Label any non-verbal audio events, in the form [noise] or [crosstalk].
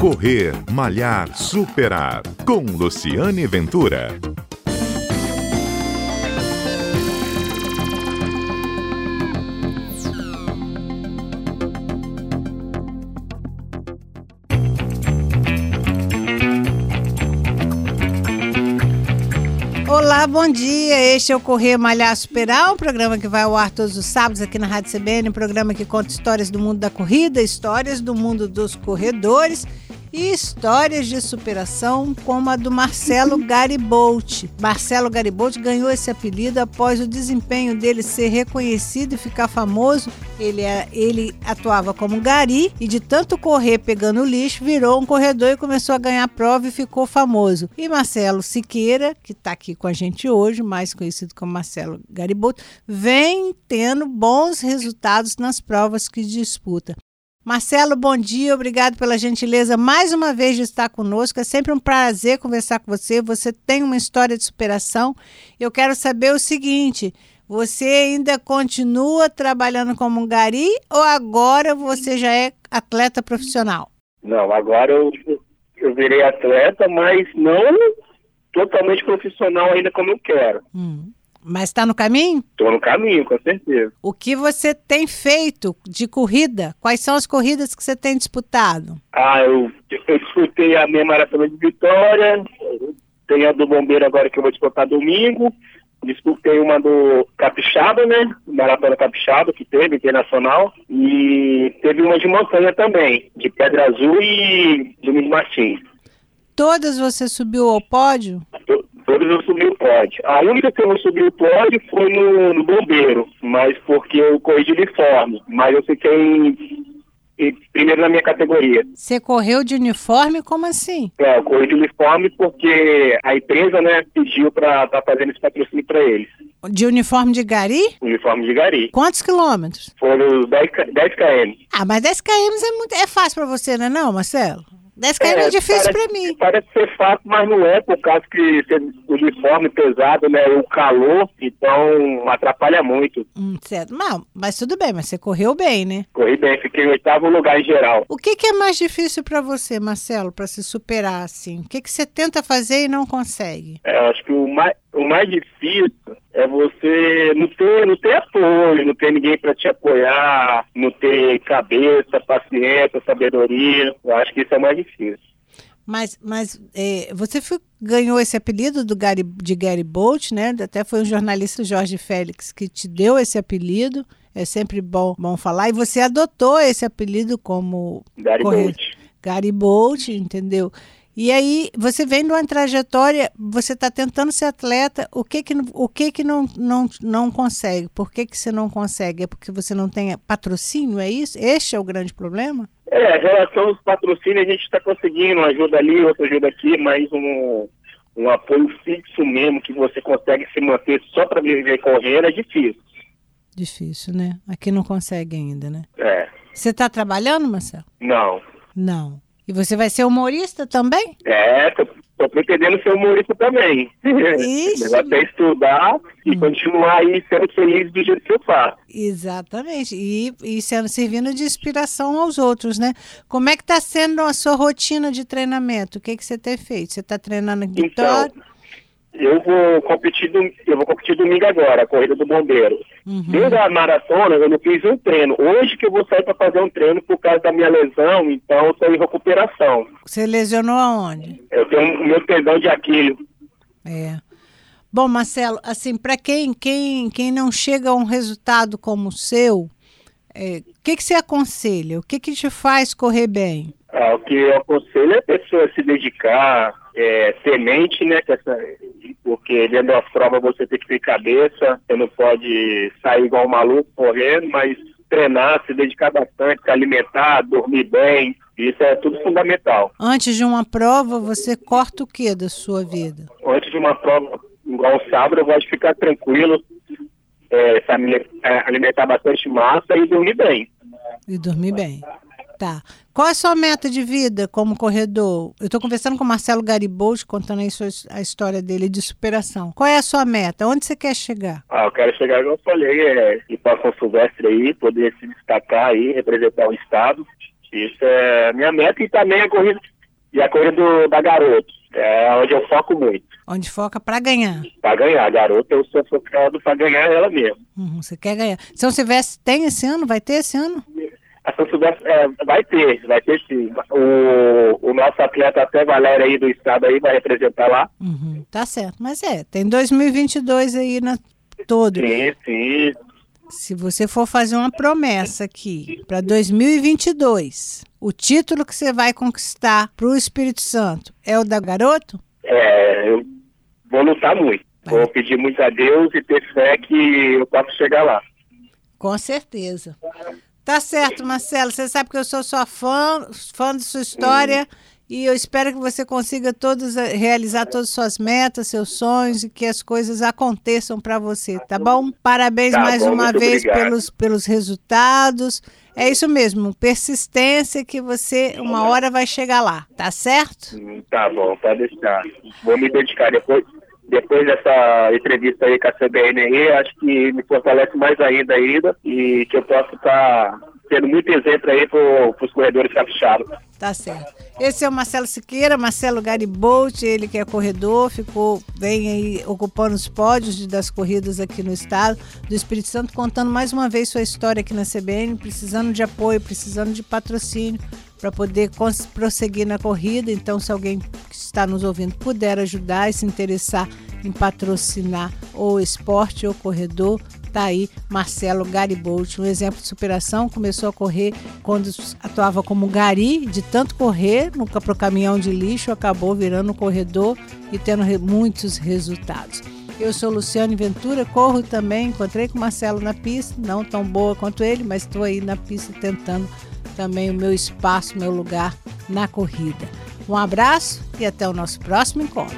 Correr, Malhar, Superar. Com Luciane Ventura. Olá, bom dia. Este é o Correr Malhar Superar, um programa que vai ao ar todos os sábados aqui na Rádio CBN, um programa que conta histórias do mundo da corrida, histórias do mundo dos corredores e histórias de superação como a do Marcelo [laughs] Gariboldi. Marcelo Gariboldi ganhou esse apelido após o desempenho dele ser reconhecido e ficar famoso. Ele, é, ele atuava como gari e de tanto correr pegando lixo, virou um corredor e começou a ganhar prova e ficou famoso. E Marcelo Siqueira, que está aqui com a gente hoje, mais conhecido como Marcelo Gariboldi, vem tendo bons resultados nas provas que disputa. Marcelo, bom dia, obrigado pela gentileza mais uma vez de estar conosco. É sempre um prazer conversar com você. Você tem uma história de superação. Eu quero saber o seguinte: você ainda continua trabalhando como um gari ou agora você já é atleta profissional? Não, agora eu, eu virei atleta, mas não totalmente profissional ainda como eu quero. Hum. Mas está no caminho? Estou no caminho, com certeza. O que você tem feito de corrida? Quais são as corridas que você tem disputado? Ah, eu, eu disputei a minha maratona de Vitória, tem a do Bombeiro agora que eu vou disputar domingo, disputei uma do Capixaba, né? Maratona Capixaba, que teve, internacional, e teve uma de montanha também, de Pedra Azul e Domingos Martins. Todas você subiu ao pódio? Todas eu subi o pódio. A única que eu não subi o pódio foi no, no bombeiro, mas porque eu corri de uniforme. Mas eu fiquei em, primeiro na minha categoria. Você correu de uniforme? Como assim? É, eu corri de uniforme porque a empresa, né, pediu para estar tá fazendo esse patrocínio para eles. De uniforme de gari? Uniforme de gari. Quantos quilômetros? Foram 10, 10 km. Ah, mas 10 km é, muito, é fácil para você, não é não, Marcelo? 10 km é, é difícil para mim. Parece ser fácil, mas não é, por causa que o uniforme pesado, né? O calor, então atrapalha muito. Hum, certo. Não, mas tudo bem, mas você correu bem, né? Corri bem, fiquei em oitavo lugar em geral. O que, que é mais difícil para você, Marcelo, para se superar assim? O que, que você tenta fazer e não consegue? É, acho que o mais, o mais difícil é você não ter, não ter apoio, não ter ninguém para te apoiar, não ter cabeça, paciência, sabedoria. Eu acho que isso é mais difícil. Mas, mas é, você foi, ganhou esse apelido do Gary, de Gary Bolt, né? Até foi um jornalista Jorge Félix que te deu esse apelido. É sempre bom, bom falar. E você adotou esse apelido como Gary Bolt. Gary Bolt, entendeu? E aí você vem de uma trajetória, você está tentando ser atleta, o que que, o que, que não, não, não consegue? Por que, que você não consegue? É porque você não tem patrocínio, é isso? Este é o grande problema? É, em relação aos patrocínios, a gente está conseguindo uma ajuda ali, outra ajuda aqui, mas um, um apoio fixo mesmo, que você consegue se manter só para viver correndo, é difícil. Difícil, né? Aqui não consegue ainda, né? É. Você está trabalhando, Marcelo? Não. Não. E você vai ser humorista também? É, tô, tô pretendendo ser humorista também. Isso. [laughs] até estudar e hum. continuar aí sendo feliz do jeito que eu faço. Exatamente. E, e sendo servindo de inspiração aos outros, né? Como é que está sendo a sua rotina de treinamento? O que, que você tem feito? Você está treinando guitarra? Então, eu vou competir, eu vou competir domingo agora, a corrida do bombeiro. Uhum. Desde a maratona eu não fiz um treino. Hoje que eu vou sair para fazer um treino por causa da minha lesão, então eu estou em recuperação. Você lesionou aonde? Eu tenho o meu tendão de Aquiles. É. Bom, Marcelo, assim, para quem, quem, quem não chega a um resultado como o seu, o é, que, que você aconselha? O que, que te faz correr bem? Ah, o que eu aconselho é a pessoa se dedicar, é, semente, né? Porque dentro da prova você tem que ter cabeça, você não pode sair igual um maluco correndo, mas treinar, se dedicar bastante, se alimentar, dormir bem, isso é tudo fundamental. Antes de uma prova, você corta o que da sua vida? Antes de uma prova, igual sábado, eu gosto de ficar tranquilo, é, é, alimentar bastante massa e dormir bem. E dormir bem. Tá. Qual é a sua meta de vida como corredor? Eu estou conversando com o Marcelo Garibaldi, contando aí a história dele de superação. Qual é a sua meta? Onde você quer chegar? Ah, eu quero chegar, como eu falei, é ir para São Silvestre aí, poder se destacar aí, representar o Estado Isso é a minha meta e também a corrida, e a corrida do, da Garoto. É onde eu foco muito. Onde foca para ganhar. Para ganhar. A garota eu sou focado para ganhar ela mesmo. Uhum, você quer ganhar. São Silvestre tem esse ano? Vai ter esse ano? A é, vai ter, vai ter sim. O, o nosso atleta até Valéria aí do estado aí vai representar lá. Uhum, tá certo. Mas é, tem 2022 aí na todo. Sim, sim. Se você for fazer uma promessa aqui para 2022, o título que você vai conquistar para o Espírito Santo é o da garoto? É, eu vou lutar muito. Vai. Vou pedir muito a Deus e ter fé que eu posso chegar lá. Com certeza. Tá certo, Marcelo. Você sabe que eu sou sua fã, fã de sua história. Hum. E eu espero que você consiga todos eh, realizar todas as suas metas, seus sonhos e que as coisas aconteçam para você, tá bom? Parabéns tá mais bom, uma vez pelos, pelos resultados. É isso mesmo, persistência que você uma hora vai chegar lá, tá certo? Hum, tá bom, pode deixar. Vou me dedicar depois depois dessa entrevista aí com a CBN aí, acho que me fortalece mais ainda ainda e que eu posso estar tá muito exemplo aí para os corredores capixabas. Tá certo. Esse é o Marcelo Siqueira, Marcelo Garibolt, ele que é corredor, ficou bem aí ocupando os pódios das corridas aqui no estado do Espírito Santo, contando mais uma vez sua história aqui na CBN, precisando de apoio, precisando de patrocínio para poder prosseguir na corrida. Então, se alguém que está nos ouvindo puder ajudar e se interessar em patrocinar o esporte ou corredor, Tá aí Marcelo Gariboldi, um exemplo de superação. Começou a correr quando atuava como gari, de tanto correr no pro caminhão de lixo, acabou virando corredor e tendo muitos resultados. Eu sou Luciane Ventura, corro também, encontrei com o Marcelo na pista, não tão boa quanto ele, mas estou aí na pista tentando também o meu espaço, meu lugar na corrida. Um abraço e até o nosso próximo encontro.